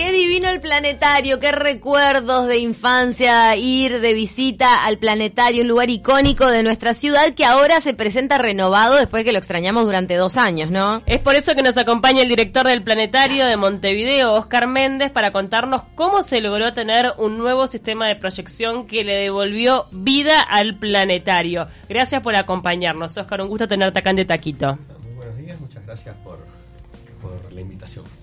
qué divino el planetario, qué recuerdos de infancia ir de visita al planetario, un lugar icónico de nuestra ciudad que ahora se presenta renovado después que lo extrañamos durante dos años, ¿no? Es por eso que nos acompaña el director del planetario de Montevideo, Oscar Méndez, para contarnos cómo se logró tener un nuevo sistema de proyección que le devolvió vida al planetario. Gracias por acompañarnos, Oscar, un gusto tenerte acá en De Taquito. Muy buenos días, muchas gracias por, por la invitación.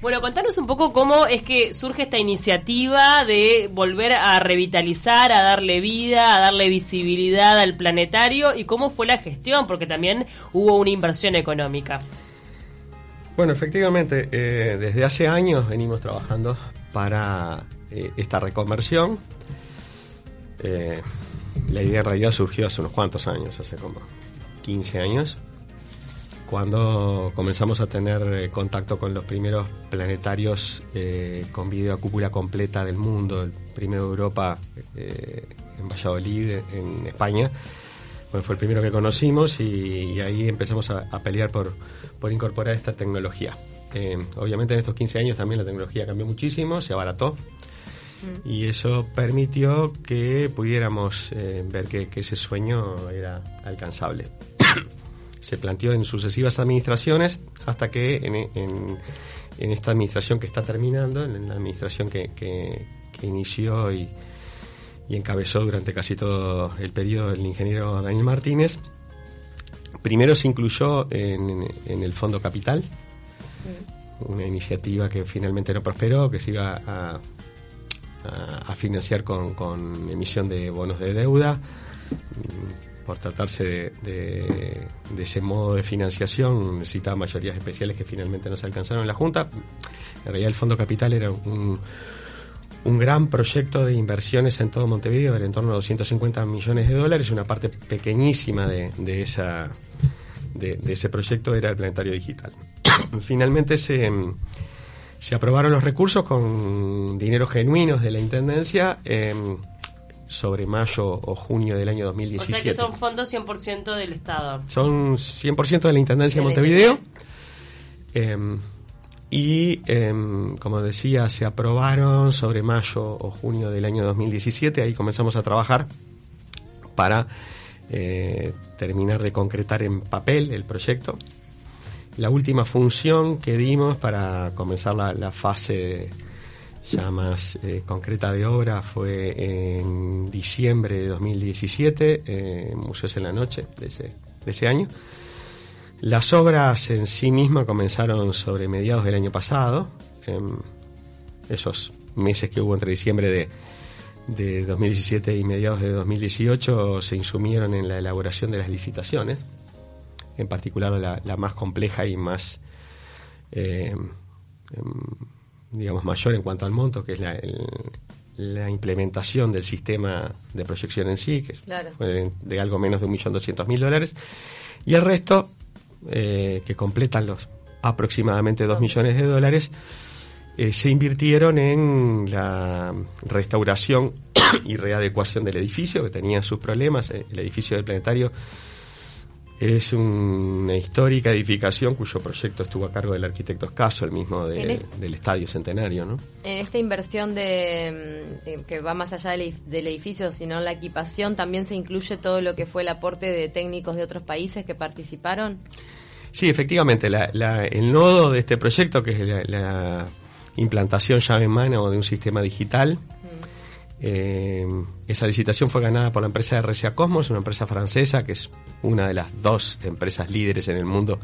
Bueno, contanos un poco cómo es que surge esta iniciativa de volver a revitalizar, a darle vida, a darle visibilidad al planetario y cómo fue la gestión, porque también hubo una inversión económica. Bueno, efectivamente, eh, desde hace años venimos trabajando para eh, esta reconversión. Eh, la idea en realidad surgió hace unos cuantos años, hace como 15 años cuando comenzamos a tener eh, contacto con los primeros planetarios eh, con video a cúpula completa del mundo, el primero de Europa eh, en Valladolid, en España. Bueno, fue el primero que conocimos y, ahí empezamos a, pelear por, por, incorporar esta tecnología. obviamente en estos 15 años también la tecnología cambió muchísimo, se abarató mm. y eso permitió que pudiéramos ver que, que ese sueño era alcanzable se planteó en sucesivas administraciones hasta que en, esta administración que está terminando, en la administración que, inició y, encabezó durante casi todo el periodo el ingeniero Daniel Martínez, primero se incluyó en, el Fondo Capital, una iniciativa que finalmente no prosperó, que se iba a, financiar con, con emisión de bonos de deuda por tratarse de, ese modo de financiación, necesitaba mayorías especiales que finalmente no se alcanzaron en la Junta. En realidad el Fondo Capital era un, gran proyecto de inversiones en todo Montevideo, era en torno a 250 millones de dólares, una parte pequeñísima de, ese proyecto era el planetario digital. Finalmente se, aprobaron los recursos con dinero genuinos de la Intendencia. Eh, sobre mayo o junio del año 2017. O sea que son fondos 100% del Estado. Son 100% de la Intendencia de, Montevideo. Em, y, em, como decía, se aprobaron sobre mayo o junio del año 2017. Ahí comenzamos a trabajar para eh, terminar de concretar en papel el proyecto. La última función que dimos para comenzar la, la fase ya más eh, concreta de obra fue en diciembre de 2017, eh, Museos en la Noche de ese, de ese año. Las obras en sí mismas comenzaron sobre mediados del año pasado, esos meses que hubo entre diciembre de, de 2017 y mediados de 2018 se insumieron en la elaboración de las licitaciones, en particular la, la más compleja y más eh, em, digamos, mayor en cuanto al monto, que es la, la implementación del sistema de proyección en sí, que es de, algo menos de 1.200.000 dólares, y el resto, eh, que completan los aproximadamente 2 millones de dólares, eh, se invirtieron en la restauración y readecuación del edificio, que tenía sus problemas. El edificio del planetario es una histórica edificación cuyo proyecto estuvo a cargo del arquitecto Escaso, el mismo del Estadio Centenario. ¿no? En esta inversión de, mm, que va más allá del, edificio, sino la equipación, ¿también se incluye todo lo que fue el aporte de técnicos de otros países que participaron? Sí, efectivamente. el nodo de este proyecto, que es la, implantación llave en mano de un sistema digital, eh, esa licitación fue ganada por la empresa RCA Cosmos, una empresa francesa que es una de las dos empresas líderes en el mundo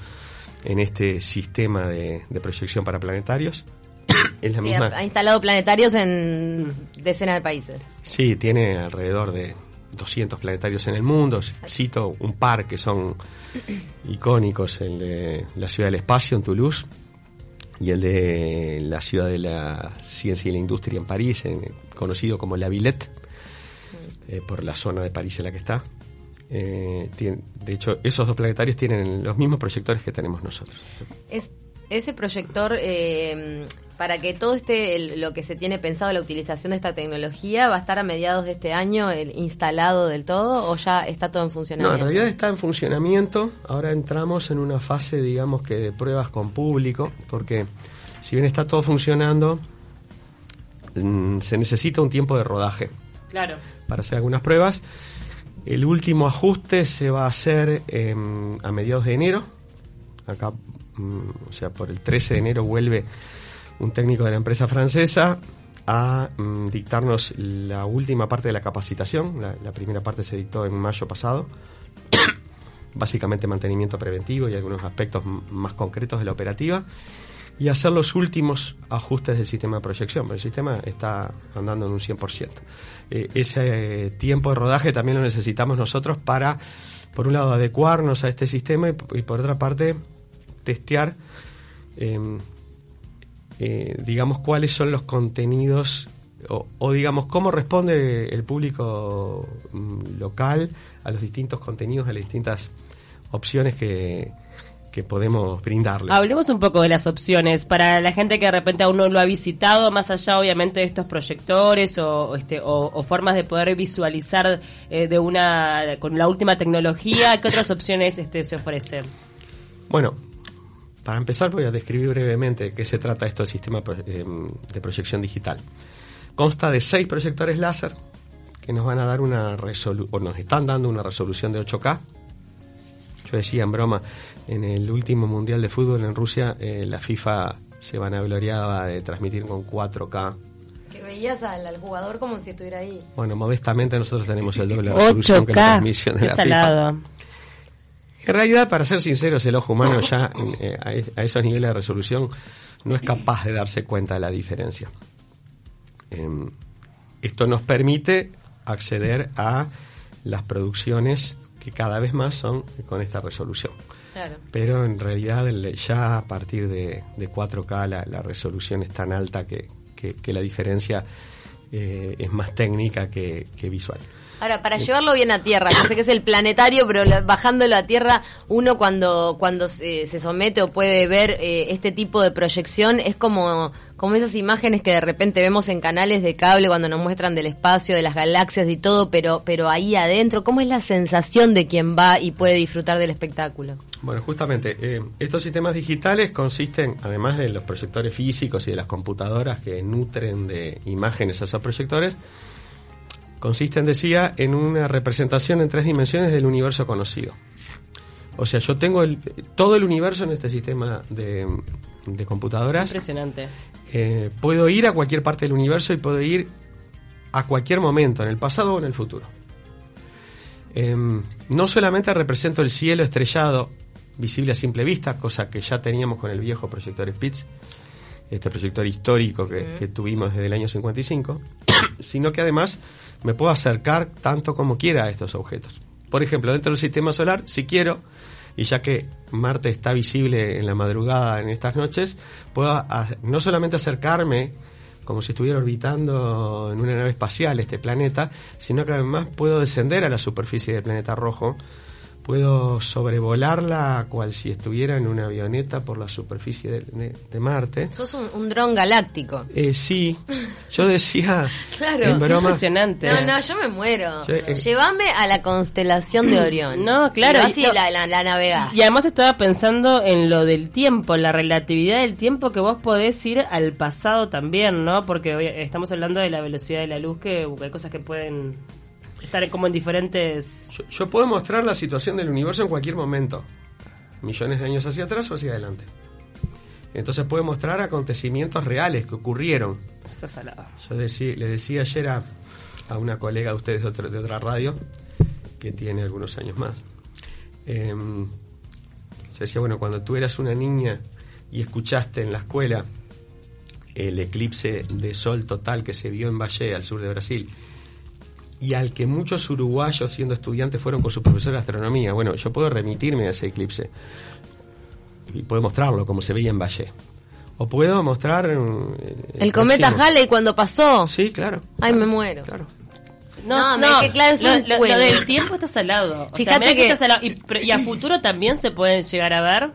en este sistema de, proyección para planetarios. es la misma... Ha instalado planetarios en decenas de países. Sí, tiene alrededor de 200 planetarios en el mundo. Cito un par que son icónicos, el de la Ciudad del Espacio en Toulouse y el de la Ciudad de la Ciencia y la Industria en París, en, conocido como La Villette, eh, por la zona de París en la que está. Eh, de hecho, esos dos planetarios tienen los mismos proyectores que tenemos nosotros. Es, ese proyector, eh, para que todo este, lo que se tiene pensado, la utilización de esta tecnología, ¿va a estar a mediados de este año instalado del todo o ya está todo en funcionamiento? No, en realidad está en funcionamiento. Ahora entramos en una fase, digamos que de pruebas con público, porque si bien está todo funcionando, se necesita un tiempo de rodaje Claro. para hacer algunas pruebas. El último ajuste se va a hacer em, a mediados de enero. Acá, mm, o sea, por el 13 de enero vuelve un técnico de la empresa francesa a mm, dictarnos la última parte de la capacitación. La, la primera parte se dictó en mayo pasado. Básicamente mantenimiento preventivo y algunos aspectos más concretos de la operativa. Y hacer los últimos ajustes del sistema de proyección. Pero el sistema está andando en un 100%. Eh, ese tiempo de rodaje también lo necesitamos nosotros para, por un lado, adecuarnos a este sistema y por otra parte, testear em, eh, digamos, cuáles son los contenidos o, o, digamos, cómo responde el público mm, local a los distintos contenidos, a las distintas opciones que, que podemos brindarle. Hablemos un poco de las opciones para la gente que de repente aún no lo ha visitado, más allá obviamente de estos proyectores o, este, o, o formas de poder visualizar eh, de una con la última tecnología, ¿qué otras opciones este, se ofrecen? Bueno, para empezar voy a describir brevemente de qué se trata esto del sistema pro- eh, de proyección digital. Consta de seis proyectores láser que nos van a dar una resolución, o nos están dando una resolución de 8K. Yo decía en broma, en el último Mundial de Fútbol en Rusia, eh, la FIFA se vanagloriaba de transmitir con 4K. Que veías al, al jugador como si estuviera ahí. Bueno, modestamente nosotros tenemos el doble de resolución que la 8K, transmisión de la FIFA. En realidad, para ser sinceros, el ojo humano ya eh, a, a esos niveles de resolución no es capaz de darse cuenta de la diferencia. Em, esto nos permite acceder a las producciones que cada vez más son con esta resolución. Claro. Pero en realidad ya a partir de, de 4K la, la resolución es tan alta que, que- que la diferencia eh, es más técnica que, que visual. Ahora, para llevarlo bien a tierra, yo sé que es el planetario, pero bajándolo a tierra, uno cuando, cuando se, se somete o puede ver eh, este tipo de proyección, es como, como esas imágenes que de repente vemos en canales de cable cuando nos muestran del espacio, de las galaxias y todo, pero, pero ahí adentro, ¿cómo es la sensación de quien va y puede disfrutar del espectáculo? Bueno, justamente, eh, estos sistemas digitales consisten, además de los proyectores físicos y de las computadoras que nutren de imágenes a esos proyectores, consisten, decía, en una representación en tres dimensiones del universo conocido. O sea, yo tengo el- todo el universo en este sistema de, de computadoras. Impresionante. Eh, puedo ir a cualquier parte del universo y puedo ir a cualquier momento, en el pasado o en el futuro. Em, no solamente represento el cielo estrellado, visible a simple vista, cosa que ya teníamos con el viejo proyector Spitz, este proyector histórico que, que tuvimos desde el año 55, sino que además me puedo acercar tanto como quiera a estos objetos. Por ejemplo, dentro del sistema solar, si quiero, y ya que Marte está visible en la madrugada en estas noches, puedo a- no solamente acercarme como si estuviera orbitando en una nave espacial este planeta, sino que además puedo descender a la superficie del planeta rojo, puedo sobrevolarla cual si estuviera en una avioneta por la superficie de, de- de Marte. Sos un, un dron galáctico. Eh, sí, yo decía Claro. en broma. Impresionante. No, no, yo me muero. Sí, eh. Llévame a la constelación de Orión. No, claro, Y y así no- la, la, la navegás. Y además estaba pensando en lo del tiempo, la relatividad del tiempo que vos podés ir al pasado también, ¿no? Porque hoy estamos hablando de la velocidad de la luz, que hay cosas que pueden estar como en diferentes... Yo, yo puedo mostrar la situación del universo en cualquier momento, millones de años hacia atrás o hacia adelante. Entonces puedo mostrar acontecimientos reales que ocurrieron. Está salado. Yo decí- le decía ayer a, a una colega de ustedes de, otro- de otra radio, que tiene algunos años más. Em, yo decía, bueno, cuando tú eras una niña y escuchaste en la escuela el eclipse de sol total que se vio en Valle, al sur de Brasil, y al que muchos uruguayos siendo estudiantes fueron con su profesor de astronomía, bueno, yo puedo remitirme a ese eclipse y puedo mostrarlo como se veía en Valle. O puedo mostrar... eh, El cometa. Halley cuando pasó. Sí, claro. Ay, me muero. Claro. No, me- es que claro, es lo, un lo- lo del tiempo está salado. O sea, Fíjate que, que- está salado. Y, pero- y a futuro también se pueden llegar a ver.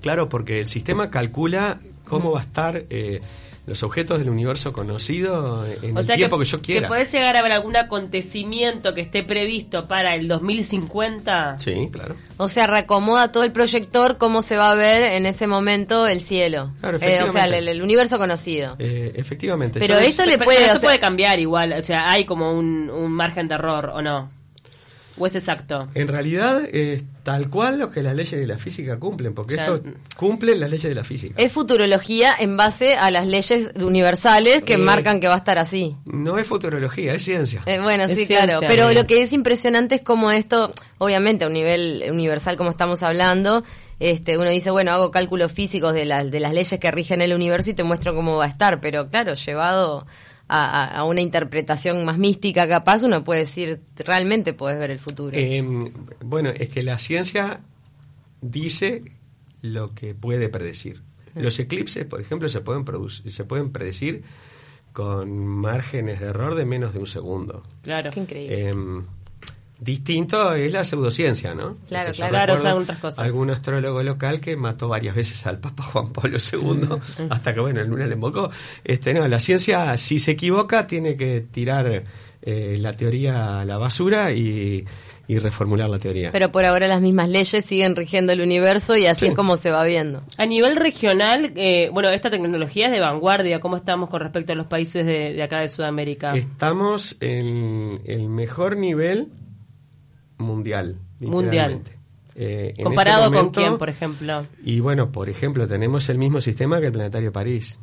Claro, porque el sistema calcula cómo va a estar, eh, los objetos del universo conocido en O el sea tiempo que, que, yo quiera. que podés llegar a ver algún acontecimiento que esté previsto para el 2050. Sí, claro. O sea, reacomoda todo el proyector cómo se va a ver en ese momento el cielo. Claro, Eh, o sea, el, el universo conocido. Eh, efectivamente. Pero Yo- esto le Pero puede puede cambiar igual, o sea, hay como un, un margen de error, ¿o no? ¿O es exacto? En realidad es tal cual lo que las leyes de la física cumplen, porque O sea, esto cumple las leyes de la física. Es futurología en base a las leyes universales que Eh, marcan que va a estar así. No es futurología, es ciencia. Eh, bueno, Es sí, ciencia, claro. Pero lo que es impresionante es como esto, obviamente a un nivel universal como estamos hablando, este, uno dice, bueno, hago cálculos físicos de, las de las leyes que rigen el universo y te muestro cómo va a estar. Pero claro, llevado a, a- una interpretación más mística capaz, uno puede decir, realmente puedes ver el futuro. Eh, bueno, es que la ciencia dice lo que puede predecir. Los eclipses, por ejemplo, se pueden, produc- se pueden predecir con márgenes de error de menos de un segundo. Claro. Qué increíble. Eh, distinto es la pseudociencia, ¿no? Claro, yo claro. Son otras cosas. Algún astrólogo local que mató varias veces al Papa Juan Pablo II, hasta que, bueno, el luna le invocó. Este, no, la ciencia, si se equivoca, tiene que tirar eh, la teoría a la basura y, y reformular la teoría. Pero por ahora las mismas leyes siguen rigiendo el universo y así Sí. es como se va viendo. A nivel regional, eh, bueno, esta tecnología es de vanguardia. ¿Cómo estamos con respecto a los países de, de acá de Sudamérica? Estamos en el mejor nivel mundial. Mundial. Eh, en Comparado este con quién, por ejemplo. Y bueno, por ejemplo, tenemos el mismo sistema que el Planetario París.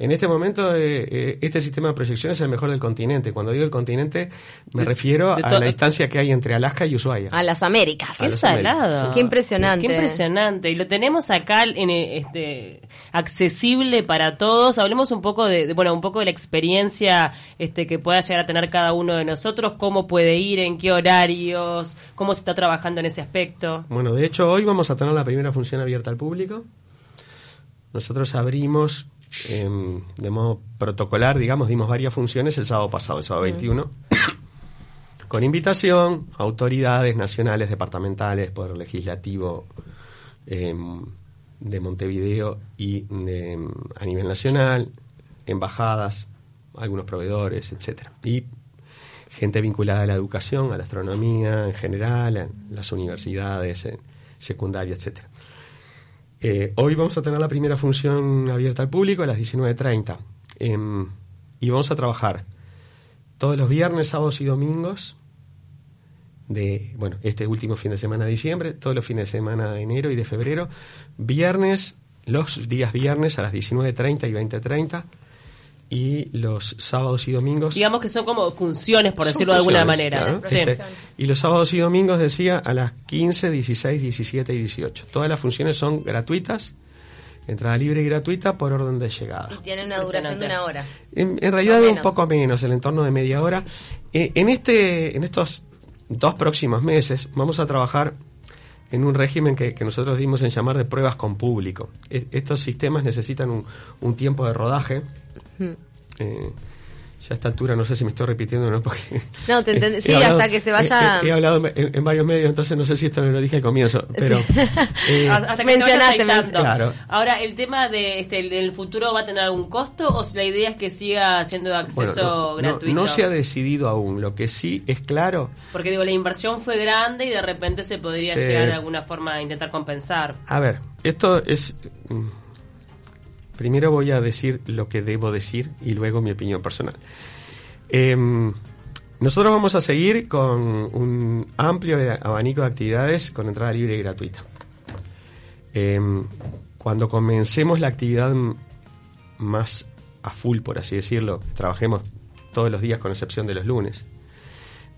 En este momento, eh, eh, este sistema de proyección es el mejor del continente. Cuando digo el continente, me De- refiero de a la distancia que hay entre Alaska y Ushuaia. A las Américas. Qué salado. sí. Qué impresionante. Qué impresionante. Y lo tenemos acá en eh, este accesible para todos. Hablemos un poco de, de- bueno, un poco de la experiencia este que pueda llegar a tener cada uno de nosotros, cómo puede ir, en qué horarios, cómo se está trabajando en ese aspecto. Bueno, de hecho, hoy vamos a tener la primera función abierta al público. Nosotros abrimos em, de modo protocolar, digamos, dimos varias funciones el sábado pasado, el sábado 21, con invitación, autoridades nacionales, departamentales, Poder Legislativo em, de Montevideo y em, a nivel nacional, embajadas, algunos proveedores, etcétera. Y gente vinculada a la educación, a la astronomía en general, en las universidades, en secundaria, etcétera. Eh, hoy vamos a tener la primera función abierta al público a las 19.30 em, y vamos a trabajar todos los viernes, sábados y domingos de, bueno, este último fin de semana de diciembre, todos los fines de semana de enero y de febrero, viernes, los días viernes a las 19.30 y 20.30 y los sábados y domingos Digamos que son como funciones, por decirlo de alguna manera. claro. Sí. Este, y los sábados y domingos, decía, a las 15, 16, 17 y 18. Todas las funciones son gratuitas, entrada libre y gratuita por orden de llegada. Y tiene una duración de una hora. En, en realidad un poco menos, el entorno de media hora. Eh, en, este, en estos dos próximos meses vamos a trabajar en un régimen que, que nosotros dimos en llamar de pruebas con público. E- estos sistemas necesitan un, un tiempo de rodaje. Eh, ya a esta altura no sé si me estoy repitiendo o no, porque... No, te entendí. Sí, hablado- hasta que se vaya- He, he hablado en, en varios medios, entonces no sé si esto lo dije al comienzo, pero... eh, Hasta que Mencionaste, aceitando. Claro. Ahora, ¿el tema de este, el, del futuro va a tener algún costo o si la idea es que siga siendo de bueno, acceso no- no- gratuito? no se ha decidido aún. Lo que sí es claro Porque digo, la inversión fue grande y de repente se podría Sí. llegar de alguna forma a intentar compensar. A ver, esto es... Primero voy a decir lo que debo decir y luego mi opinión personal. Em, nosotros vamos a seguir con un amplio abanico de actividades con entrada libre y gratuita. Em, cuando comencemos la actividad más a full, por así decirlo, trabajemos todos los días con excepción de los lunes.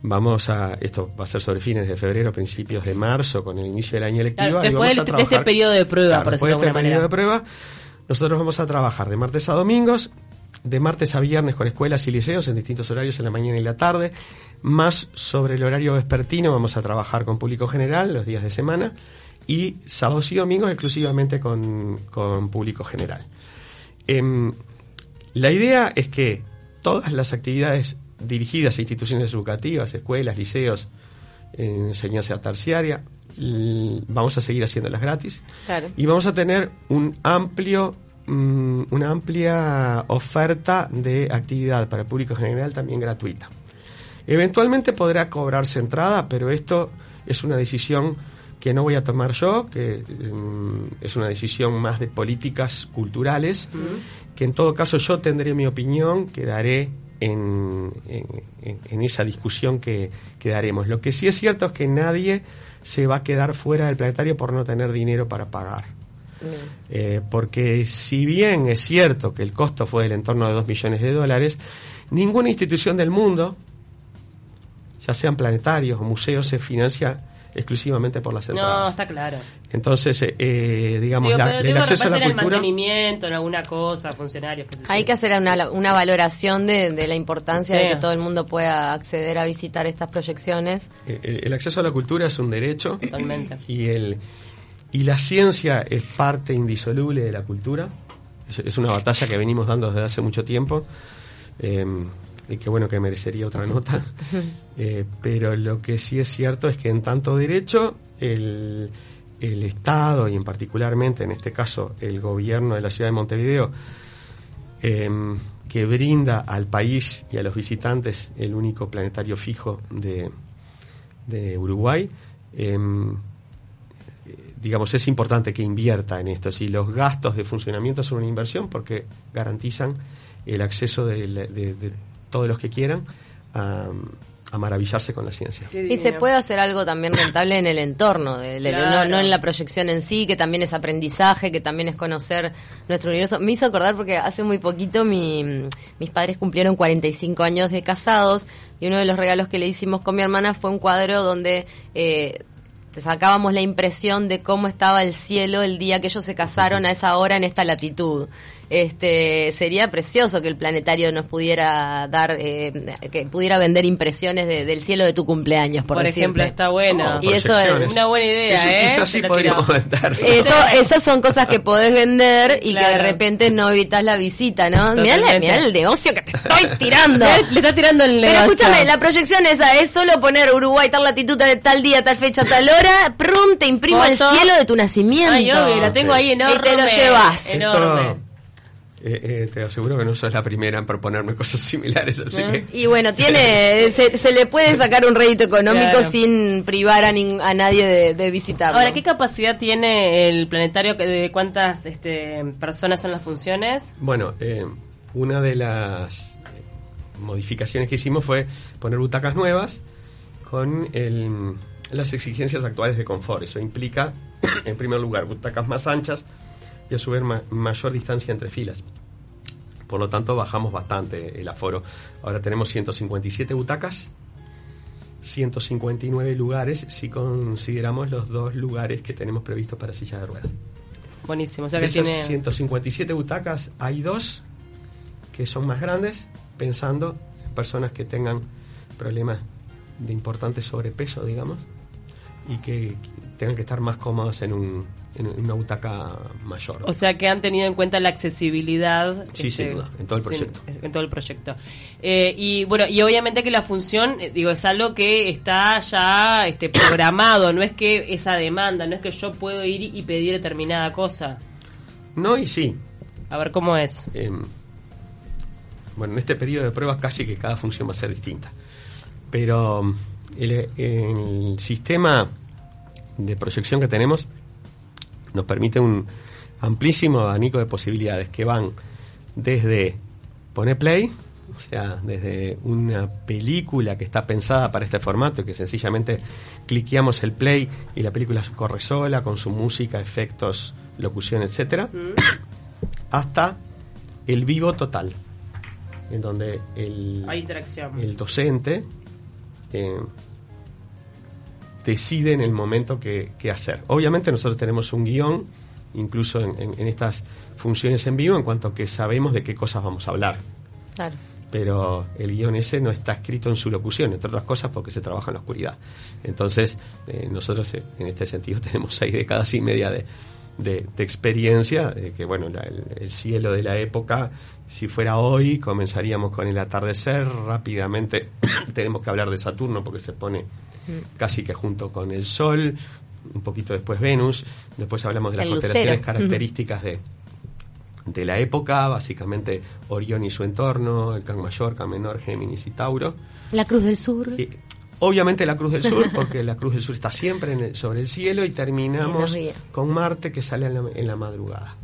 Vamos a, esto va a ser sobre fines de febrero, principios de marzo, con el inicio del año lectivo. Claro, y después vamos del- a de este trabajar- periodo de prueba, Claro, por decirlo de de este alguna periodo de prueba, nosotros vamos a trabajar de martes a domingos, de martes a viernes con escuelas y liceos en distintos horarios en la mañana y la tarde, más sobre el horario vespertino vamos a trabajar con público general los días de semana y sábados y domingos exclusivamente con, con público general. Em, la idea es que todas las actividades dirigidas a instituciones educativas, escuelas, liceos, en enseñanza terciaria, vamos a seguir haciéndolas gratis Claro. y vamos a tener un amplio mm, una amplia oferta de actividad para el público general también gratuita. Eventualmente podrá cobrarse entrada, pero esto es una decisión que no voy a tomar yo, que mm, es una decisión más de políticas culturales, que en todo caso yo tendré mi opinión, que daré en, en, esa discusión que, que, daremos. Lo que sí es cierto es que nadie se va a quedar fuera del planetario por no tener dinero para pagar. Eh, porque si bien es cierto que el costo fue del entorno de 2 millones de dólares, ninguna institución del mundo, ya sean planetarios o museos, se financia exclusivamente por las entradas. No, está claro. Entonces, eh, eh digamos, la, el acceso a la cultura... El mantenimiento, en alguna cosa, funcionarios... Hay que hacer una, una valoración de, de la importancia de que todo el mundo pueda acceder a visitar estas proyecciones. Eh, el, acceso a la cultura es un derecho. Totalmente. Y, el, y la ciencia es parte indisoluble de la cultura. Es, es una batalla que venimos dando desde hace mucho tiempo. Eh, y que bueno que merecería otra nota, eh, pero lo que sí es cierto es que en tanto derecho el, el Estado y en particularmente en este caso el gobierno de la ciudad de Montevideo em, que brinda al país y a los visitantes el único planetario fijo de, de Uruguay, em, digamos, es importante que invierta en esto. Si los gastos de funcionamiento son una inversión porque garantizan el acceso de, de todos los que quieran a, maravillarse con la ciencia. Y se puede hacer algo también rentable en el entorno, de, no, en la proyección en sí, que también es aprendizaje, que también es conocer nuestro universo. Me hizo acordar porque hace muy poquito mi, mis padres cumplieron 45 años de casados y uno de los regalos que le hicimos con mi hermana fue un cuadro donde... Eh, sacábamos la impresión de cómo estaba el cielo el día que ellos se casaron a esa hora en esta latitud este sería precioso que el planetario nos pudiera dar eh, que pudiera vender impresiones del cielo de tu cumpleaños por, ejemplo está buena. Y eso es una buena idea eso, ¿eh? eso sí podríamos vender eso esas son cosas que podés vender y que de repente no evitas la visita no mirá, el negocio que te estoy tirando. Le está tirando el negocio. pero escúchame la proyección esa es solo poner Uruguay tal latitud tal día tal fecha tal hora prum te imprimo el cielo de tu nacimiento. Ay, la tengo ahí enorme y te lo llevas. Enorme eh, eh, te aseguro que no sos la primera en proponerme cosas similares, así ah. que... Y bueno, tiene se, le puede sacar un rédito económico sin privar a, a nadie de, visitarlo. Ahora, ¿qué capacidad tiene el planetario? ¿De cuántas este, personas son las funciones? Bueno, eh, una de las modificaciones que hicimos fue poner butacas nuevas con el, las exigencias actuales de confort. Eso implica, en primer lugar, butacas más anchas, y a su vez mayor distancia entre filas. Por lo tanto, bajamos bastante el aforo. Ahora tenemos 157 butacas, 159 lugares si consideramos los dos lugares que tenemos previstos para silla de ruedas. Buenísimo. O sea de esas 157 butacas hay dos que son más grandes, pensando en personas que tengan problemas de importante sobrepeso, digamos, y que tengan que estar más cómodas en un, en una butaca mayor. O sea que han tenido en cuenta la accesibilidad. Sí, sin este, duda, en todo el proyecto. en todo el proyecto. Eh, y bueno, y obviamente que la función, eh, digo, es algo que está ya este, programado, no es que esa demanda, no es que yo puedo ir y pedir determinada cosa. No, y sí. A ver cómo es. Em, bueno, en este periodo de pruebas casi que cada función va a ser distinta. Pero el, el sistema de proyección que tenemos nos permite un amplísimo abanico de posibilidades que van desde poner play, o sea, desde una película que está pensada para este formato, que sencillamente cliqueamos el play y la película corre sola con su música, efectos, locución, etcétera, mm. hasta el vivo total, en donde el, el docente eh, decide en el momento que, hacer. Obviamente nosotros tenemos un guion, incluso en, estas funciones en vivo, en cuanto que sabemos de qué cosas vamos a hablar. Claro. Pero el guion ese no está escrito en su locución, entre otras cosas porque se trabaja en la oscuridad. Entonces, eh, nosotros eh, en este sentido tenemos seis décadas y media de, de, experiencia, que bueno, el, cielo de la época, si fuera hoy, comenzaríamos con el atardecer, rápidamente tenemos que hablar de Saturno porque se pone casi que junto con el Sol, un poquito después Venus, después hablamos de las constelaciones características de, de la época, básicamente Orión y su entorno, el Can Mayor, Can Menor, Géminis y Tauro. La Cruz del Sur. Eh, obviamente la Cruz del Sur, porque la Cruz del Sur está siempre en el- sobre el cielo y terminamos con Marte que sale en la, en la madrugada.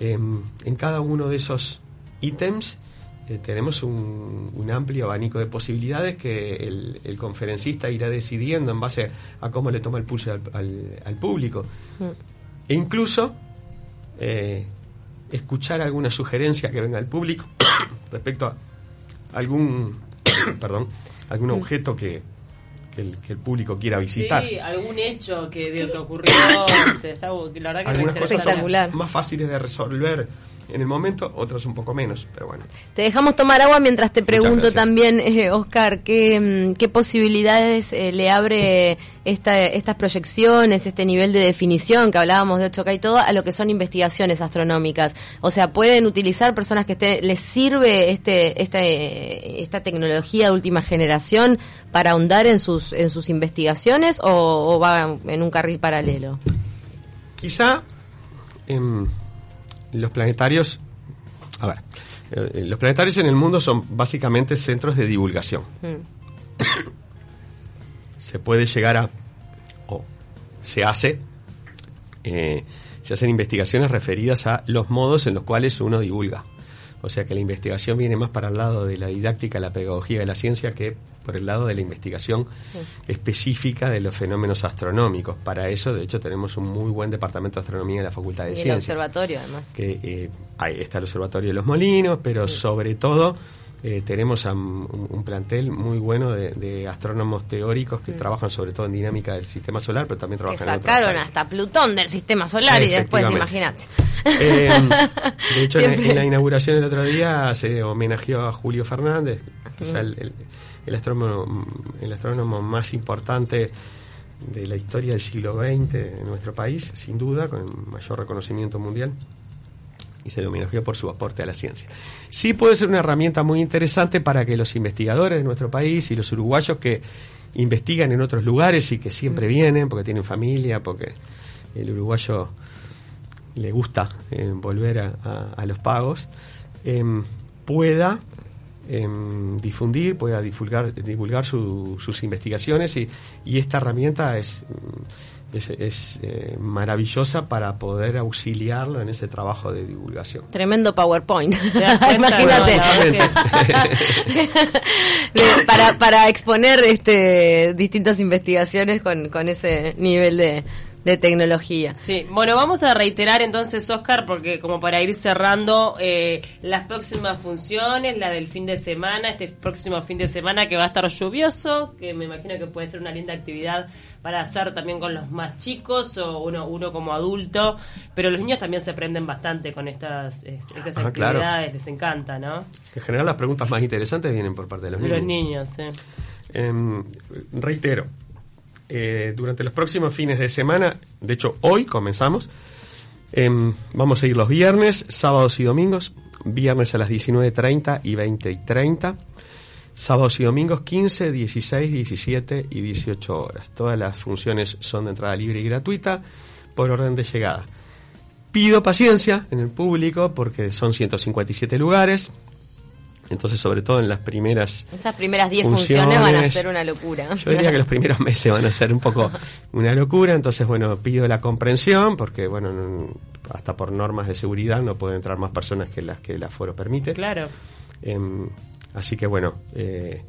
Em, en cada uno de esos ítems eh, tenemos un, un amplio abanico de posibilidades que el, el conferencista irá decidiendo en base a cómo le toma el pulso al, al- al público. E incluso eh, escuchar alguna sugerencia que venga del público respecto a algún perdón algún objeto que, que el, que el público quiera visitar. Sí, algún hecho que, de- que ocurrió. Está La verdad que Algunas cosas Espectacular. son más fáciles de resolver en el momento, otras un poco menos, pero bueno. Te dejamos tomar agua mientras te pregunto también, eh, Oscar, ¿qué, mm, qué posibilidades eh, le abre esta, estas proyecciones, este nivel de definición que hablábamos de 8K y todo, a lo que son investigaciones astronómicas? O sea, ¿pueden utilizar personas que estén, les sirve este, este, esta tecnología de última generación para ahondar en sus, en sus investigaciones o, o va en un carril paralelo? Quizá em, los planetarios, a ver, eh, los planetarios en el mundo son básicamente centros de divulgación. Mm. se puede llegar a, o se hace, eh, se hacen investigaciones referidas a los modos en los cuales uno divulga. O sea que la investigación viene más para el lado de la didáctica, la pedagogía de la ciencia que por el lado de la investigación específica de los fenómenos astronómicos. Para eso, de hecho, tenemos un muy buen departamento de astronomía en la Facultad de Y el Ciencias observatorio, además. que eh, ahí está el Observatorio de los Molinos, pero sobre todo eh, tenemos a un, un plantel muy bueno de, de astrónomos teóricos que trabajan sobre todo en dinámica del sistema solar, pero también Que trabajan en otras sacaron hasta Plutón del sistema solar y después, imagínate. Eh, de hecho, en, la inauguración el otro día se homenajeó a Julio Fernández, quizá el, el- el astrónomo, el astrónomo más importante de la historia del siglo XX en nuestro país, sin duda, con el mayor reconocimiento mundial. Y se homenajeó por su aporte a la ciencia. Sí puede ser una herramienta muy interesante para que los investigadores de nuestro país y los uruguayos que investigan en otros lugares y que siempre vienen porque tienen familia, porque el uruguayo le gusta eh, volver a, a- a los pagos, em, pueda difundir, pueda divulgar, divulgar su- sus investigaciones y, y esta herramienta es, mm, es, es, eh, maravillosa para poder auxiliarlo en ese trabajo de divulgación. Tremendo PowerPoint. Imagínate. Para, para exponer este distintas investigaciones con, con ese nivel de, de tecnología. Sí, bueno, vamos a reiterar entonces, Oscar, porque como para ir cerrando eh, las próximas funciones, la del fin de semana, este próximo fin de semana que va a estar lluvioso, que me imagino que puede ser una linda actividad para hacer también con los más chicos o uno, uno como adulto, pero los niños también se prenden bastante con estas, eh, estas Ah, claro. actividades, les encanta, ¿no? En general las preguntas más interesantes vienen por parte de los niños. Los niños, sí. Em, reitero, eh, durante los próximos fines de semana, de hecho hoy comenzamos, em, vamos a ir los viernes, sábados y domingos, viernes a las 19.30 y 20.30, sábados y domingos 15, 16, 17 y 18 horas. Todas las funciones son de entrada libre y gratuita por orden de llegada. Pido paciencia en el público porque son 157 lugares, entonces sobre todo en las primeras Estas primeras 10 funciones, van a ser una locura. yo diría que los primeros meses van a ser un poco una locura, entonces bueno, pido la comprensión porque bueno, no- hasta por normas de seguridad no pueden entrar más personas que las que el aforo permite. Claro. Em, así que bueno, eh,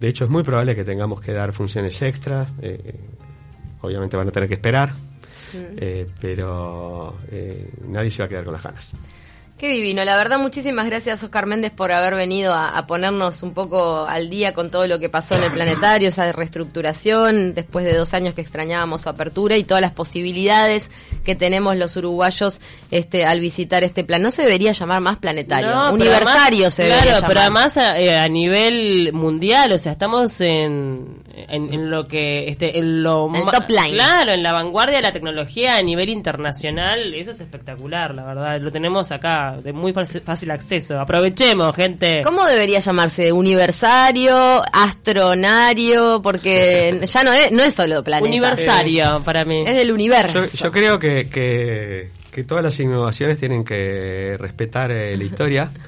de hecho es muy probable que tengamos que dar funciones extras, eh, obviamente van a tener que esperar, eh, pero eh, nadie se va a quedar con las ganas. Qué divino, la verdad muchísimas gracias Oscar Méndez por haber venido a, a ponernos un poco al día con todo lo que pasó en el planetario, esa reestructuración, después de dos años que extrañábamos su apertura y todas las posibilidades que tenemos los uruguayos este, al visitar este plan. No se debería llamar más planetario, No, universario además- se claro, debería llamar. pero además a, eh, a nivel mundial, o sea, estamos en, en, en lo que este en lo El top line. Claro, en la vanguardia de la tecnología a nivel internacional, eso es espectacular, la verdad. Lo tenemos acá de muy fácil, acceso. Aprovechemos, gente. ¿Cómo debería llamarse? ¿Universario? ¿Astronario? Porque ya no es, no es solo planeta. Universario para mí. Es del universo. Yo, yo creo que, que, que todas las innovaciones tienen que respetar eh, la historia.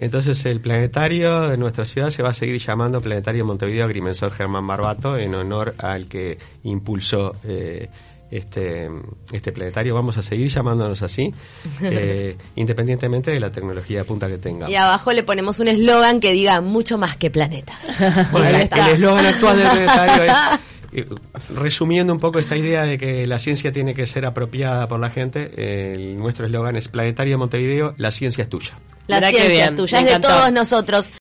Entonces el planetario de nuestra ciudad se va a seguir llamando Planetario Montevideo Agrimensor Germán Barbato en honor al que impulsó eh, este, este planetario. Vamos a seguir llamándonos así, eh, independientemente de la tecnología de punta que tenga. Y abajo le ponemos un eslogan que diga mucho más que planetas. Bueno, el eslogan actual del planetario es, eh, resumiendo un poco esta idea de que la ciencia tiene que ser apropiada por la gente, el- nuestro eslogan es Planetario Montevideo, la ciencia es tuya. La ciencia bien, tuya me es de todos nosotros.